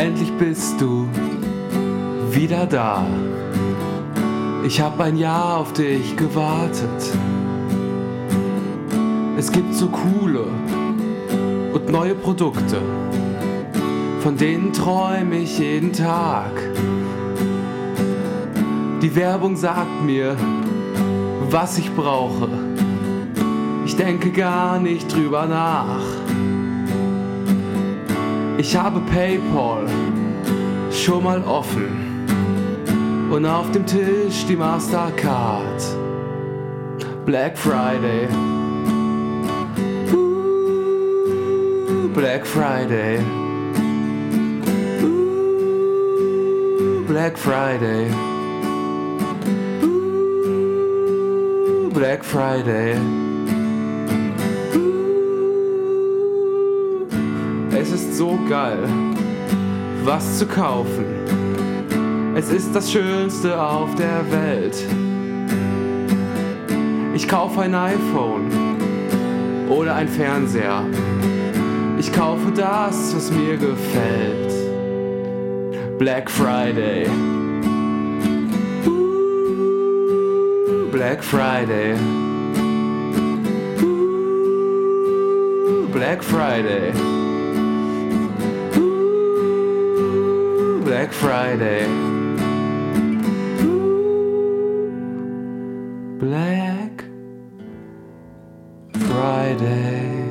Endlich bist du wieder da. Ich hab ein Jahr auf dich gewartet. Es gibt so coole und neue Produkte, von denen träume ich jeden Tag. Die Werbung sagt mir, was ich brauche. Ich denke gar nicht drüber nach. Ich habe PayPal schon mal offen und auf dem Tisch die Mastercard. Black Friday. Ooh, Black Friday. Black Friday. Black Friday. So geil, was zu kaufen. Es ist das Schönste auf der Welt. Ich kaufe ein iPhone oder ein Fernseher. Ich kaufe das, was mir gefällt. Black Friday. Black Friday. Black Friday. Black Friday. Black Friday.